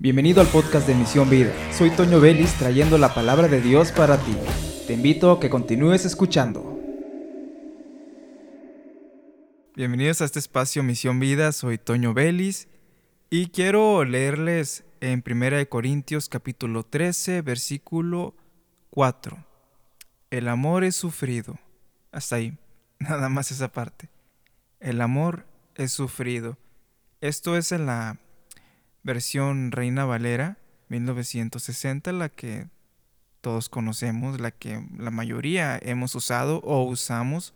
Bienvenido al podcast de Misión Vida. Soy Toño Vélez trayendo la palabra de Dios para ti. Te invito a que continúes escuchando. Bienvenidos a este espacio Misión Vida. Soy Toño Vélez y quiero leerles en 1 Corintios capítulo 13, versículo 4. El amor es sufrido. Hasta ahí. Nada más esa parte. El amor es sufrido. Esto es en la versión Reina Valera 1960, la que todos conocemos, la que la mayoría hemos usado o usamos.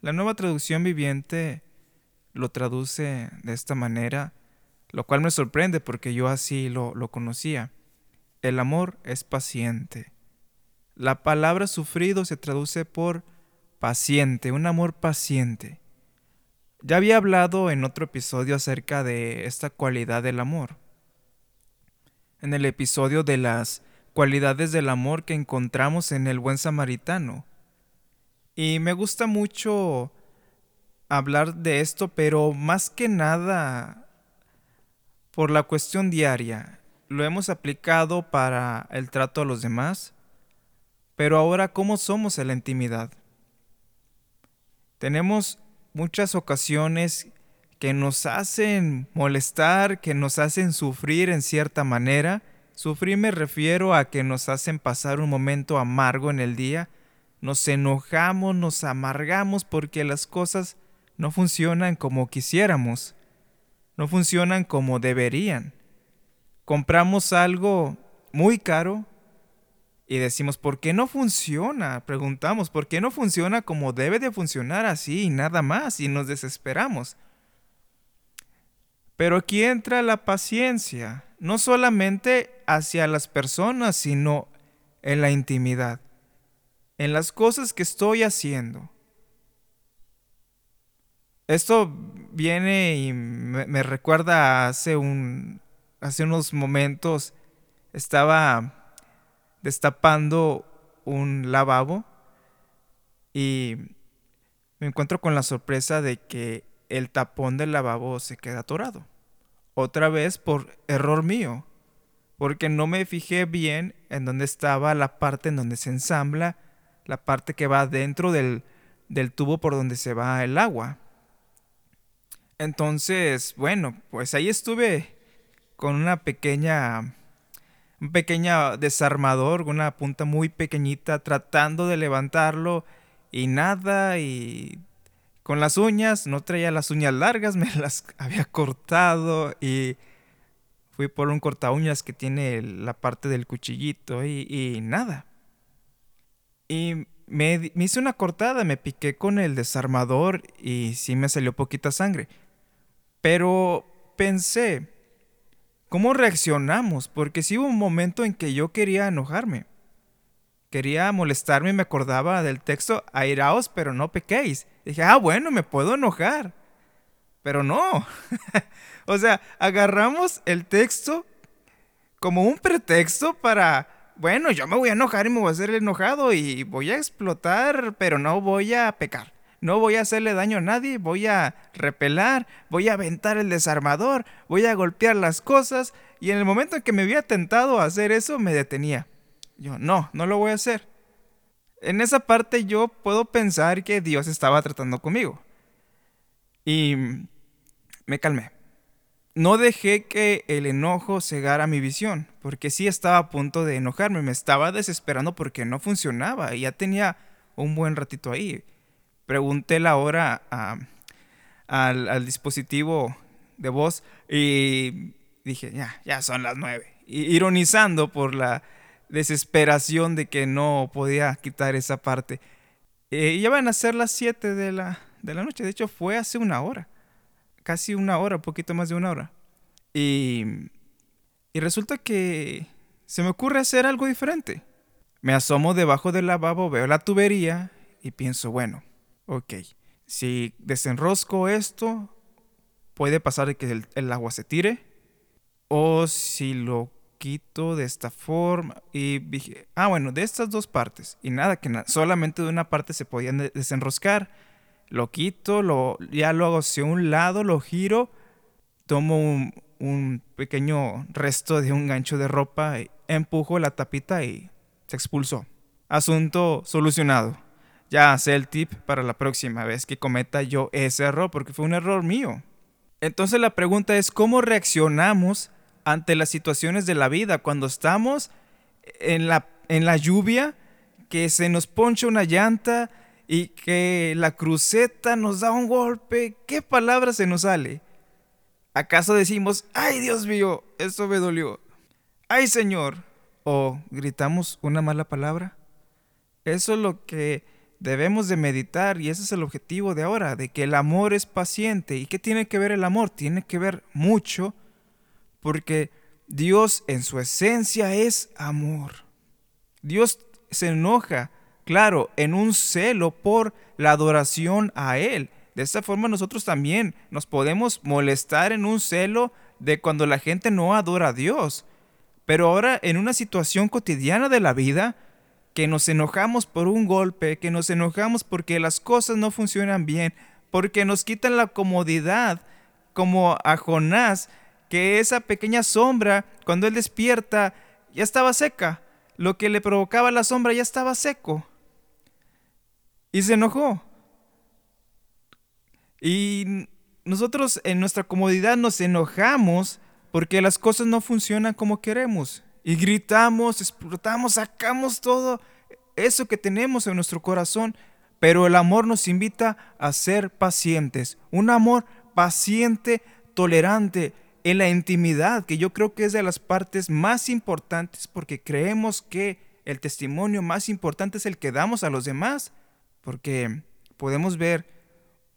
La nueva traducción viviente lo traduce de esta manera, lo cual me sorprende porque yo así lo, lo conocía. El amor es paciente. La palabra sufrido se traduce por paciente, un amor paciente. Ya había hablado en otro episodio acerca de esta cualidad del amor. En el episodio de las cualidades del amor que encontramos en el buen samaritano. Y me gusta mucho hablar de esto, pero más que nada por la cuestión diaria. Lo hemos aplicado para el trato a los demás, pero ahora ¿cómo somos en la intimidad? Tenemos muchas ocasiones que nos hacen molestar, que nos hacen sufrir en cierta manera. Sufrir me refiero a que nos hacen pasar un momento amargo en el día. Nos enojamos, nos amargamos porque las cosas no funcionan como quisiéramos. No funcionan como deberían. Compramos algo muy caro y decimos, ¿por qué no funciona? Preguntamos, ¿por qué no funciona como debe de funcionar así y nada más? Y nos desesperamos. Pero aquí entra la paciencia, no solamente hacia las personas, sino en la intimidad, en las cosas que estoy haciendo. Esto viene y me, recuerda hace, un, hace unos momentos, estaba destapando un lavabo y me encuentro con la sorpresa de que el tapón del lavabo se queda atorado. Otra vez por error mío, porque no me fijé bien en dónde estaba la parte en donde se ensambla, la parte que va dentro del, del tubo por donde se va el agua. Entonces, bueno, pues ahí estuve con una pequeña un pequeño desarmador, una punta muy pequeñita, tratando de levantarlo y nada, y con las uñas, no traía las uñas largas, me las había cortado y fui por un corta uñas que tiene la parte del cuchillito y, nada. Y me, me, hice una cortada, me piqué con el desarmador y sí me salió poquita sangre. Pero pensé, ¿Cómo reaccionamos? Porque sí hubo un momento en que yo quería enojarme. Quería molestarme y me acordaba del texto, airaos, pero no pequéis. dije, ah, bueno, me puedo enojar. Pero no. o sea, agarramos el texto como un pretexto para, bueno, yo me voy a enojar y me voy a hacer enojado y voy a explotar, pero no voy a pecar no voy a hacerle daño a nadie, voy a repelar, voy a aventar el desarmador, voy a golpear las cosas. Y en el momento en que me había tentado a hacer eso, me detenía. Yo, no, no lo voy a hacer. En esa parte yo puedo pensar que Dios estaba tratando conmigo. Y me calmé. No dejé que el enojo cegara mi visión, porque sí estaba a punto de enojarme, me estaba desesperando porque no funcionaba y ya tenía un buen ratito ahí pregunté la hora al, dispositivo de voz y dije, ya, ya son las nueve. ironizando por la desesperación de que no podía quitar esa parte. Eh, ya van a ser las siete de la, de la noche. De hecho, fue hace una hora. Casi una hora, poquito más de una hora. Y, y resulta que se me ocurre hacer algo diferente. Me asomo debajo del lavabo, veo la tubería y pienso, bueno, Ok, si desenrosco esto, puede pasar que el, agua se tire. O si lo quito de esta forma. Y dije, ah, bueno, de estas dos partes. Y nada, que solamente de una parte se podían desenroscar. Lo quito, lo, ya lo hago hacia un lado, lo giro. Tomo un pequeño resto de un gancho de ropa, empujó la tapita y se expulsó. Asunto solucionado. Ya sé el tip para la próxima vez que cometa yo ese error, porque fue un error mío. Entonces la pregunta es, ¿cómo reaccionamos ante las situaciones de la vida cuando estamos en la, en la lluvia, que se nos poncha una llanta y que la cruceta nos da un golpe? ¿Qué palabra se nos sale? ¿Acaso decimos, ay Dios mío, eso me dolió? ¡Ay Señor! ¿O gritamos una mala palabra? Eso es lo que debemos de meditar y ese es el objetivo de ahora, de que el amor es paciente. ¿Y qué tiene que ver el amor? Tiene que ver mucho porque Dios en su esencia es amor. Dios se enoja, claro, en un celo por la adoración a Él. De esta forma nosotros también nos podemos molestar en un celo de cuando la gente no adora a Dios. Pero ahora en una situación cotidiana de la vida, que nos enojamos por un golpe, que nos enojamos porque las cosas no funcionan bien, porque nos quitan la comodidad, como a Jonás, que esa pequeña sombra, cuando él despierta, ya estaba seca. Lo que le provocaba la sombra ya estaba seco. Y se enojó. Y nosotros en nuestra comodidad nos enojamos porque las cosas no funcionan como queremos. Y gritamos, explotamos, sacamos todo eso que tenemos en nuestro corazón. Pero el amor nos invita a ser pacientes. Un amor paciente, tolerante, en la intimidad, que yo creo que es de las partes más importantes porque creemos que el testimonio más importante es el que damos a los demás, porque podemos ver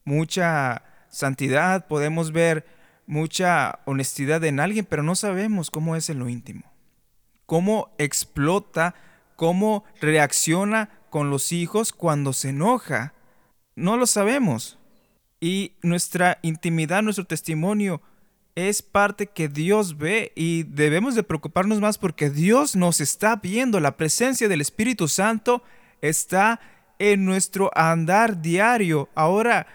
mucha santidad, podemos ver mucha honestidad en alguien, pero no sabemos cómo es en lo íntimo cómo explota, cómo reacciona con los hijos cuando se enoja. No lo sabemos. Y nuestra intimidad, nuestro testimonio es parte que Dios ve y debemos de preocuparnos más porque Dios nos está viendo. La presencia del Espíritu Santo está en nuestro andar diario. Ahora,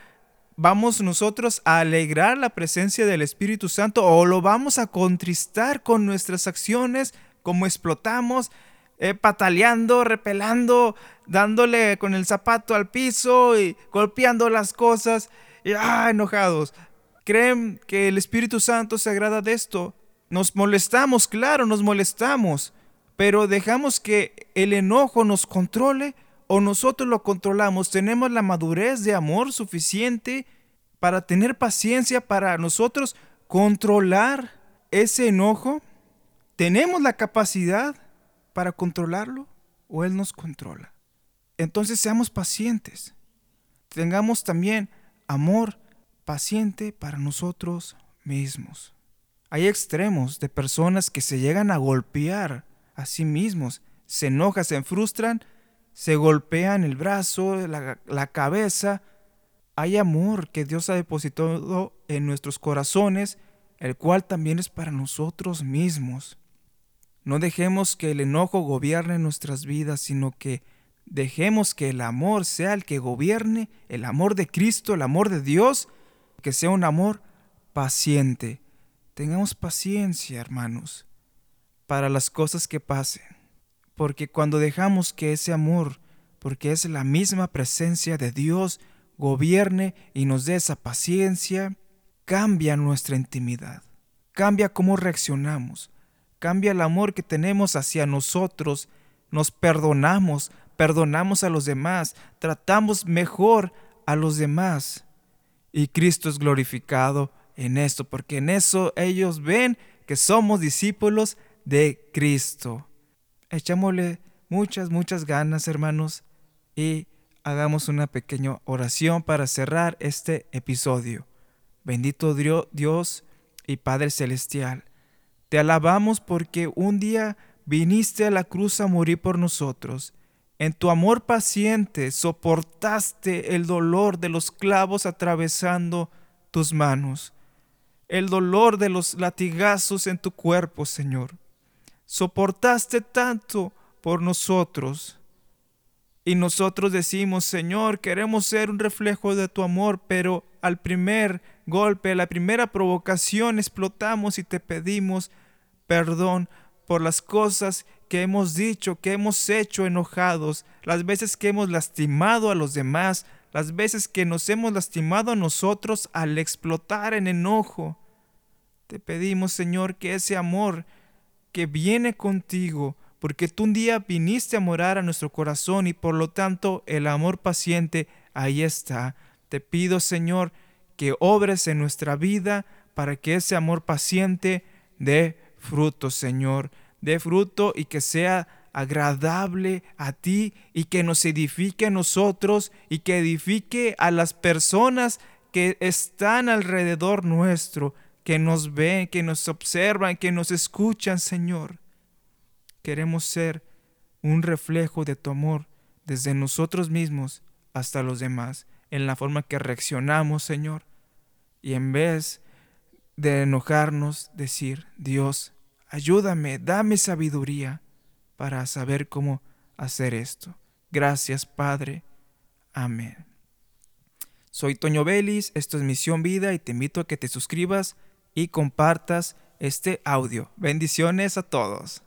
¿vamos nosotros a alegrar la presencia del Espíritu Santo o lo vamos a contristar con nuestras acciones, como explotamos, eh, pataleando, repelando, dándole con el zapato al piso y golpeando las cosas, y ah, enojados. ¿Creen que el Espíritu Santo se agrada de esto? Nos molestamos, claro, nos molestamos, pero dejamos que el enojo nos controle o nosotros lo controlamos. Tenemos la madurez de amor suficiente para tener paciencia para nosotros controlar ese enojo. ¿Tenemos la capacidad para controlarlo o Él nos controla? Entonces seamos pacientes. Tengamos también amor paciente para nosotros mismos. Hay extremos de personas que se llegan a golpear a sí mismos, se enojan, se frustran, se golpean el brazo, la, la cabeza. Hay amor que Dios ha depositado en nuestros corazones, el cual también es para nosotros mismos. No dejemos que el enojo gobierne nuestras vidas, sino que dejemos que el amor sea el que gobierne, el amor de Cristo, el amor de Dios, que sea un amor paciente. Tengamos paciencia, hermanos, para las cosas que pasen, porque cuando dejamos que ese amor, porque es la misma presencia de Dios, gobierne y nos dé esa paciencia, cambia nuestra intimidad, cambia cómo reaccionamos, cambia el amor que tenemos hacia nosotros, nos perdonamos, perdonamos a los demás, tratamos mejor a los demás. Y Cristo es glorificado en esto, porque en eso ellos ven que somos discípulos de Cristo. Echámosle muchas, muchas ganas, hermanos, y hagamos una pequeña oración para cerrar este episodio. Bendito Dios y Padre Celestial te alabamos porque un día viniste a la cruz a morir por nosotros. En tu amor paciente soportaste el dolor de los clavos atravesando tus manos, el dolor de los latigazos en tu cuerpo, Señor. Soportaste tanto por nosotros. Y nosotros decimos, Señor, queremos ser un reflejo de tu amor, pero al primer golpe, la primera provocación, explotamos y te pedimos perdón por las cosas que hemos dicho, que hemos hecho enojados, las veces que hemos lastimado a los demás, las veces que nos hemos lastimado a nosotros al explotar en enojo. Te pedimos, Señor, que ese amor que viene contigo, porque tú un día viniste a morar a nuestro corazón y por lo tanto el amor paciente ahí está. Te pido, Señor, que obres en nuestra vida para que ese amor paciente dé fruto, Señor, dé fruto y que sea agradable a ti y que nos edifique a nosotros y que edifique a las personas que están alrededor nuestro, que nos ven, que nos observan, que nos escuchan, Señor. Queremos ser un reflejo de tu amor desde nosotros mismos hasta los demás, en la forma que reaccionamos, Señor. Y en vez de enojarnos, decir, Dios, ayúdame, dame sabiduría para saber cómo hacer esto. Gracias, Padre. Amén. Soy Toño Vélez, esto es Misión Vida y te invito a que te suscribas y compartas este audio. Bendiciones a todos.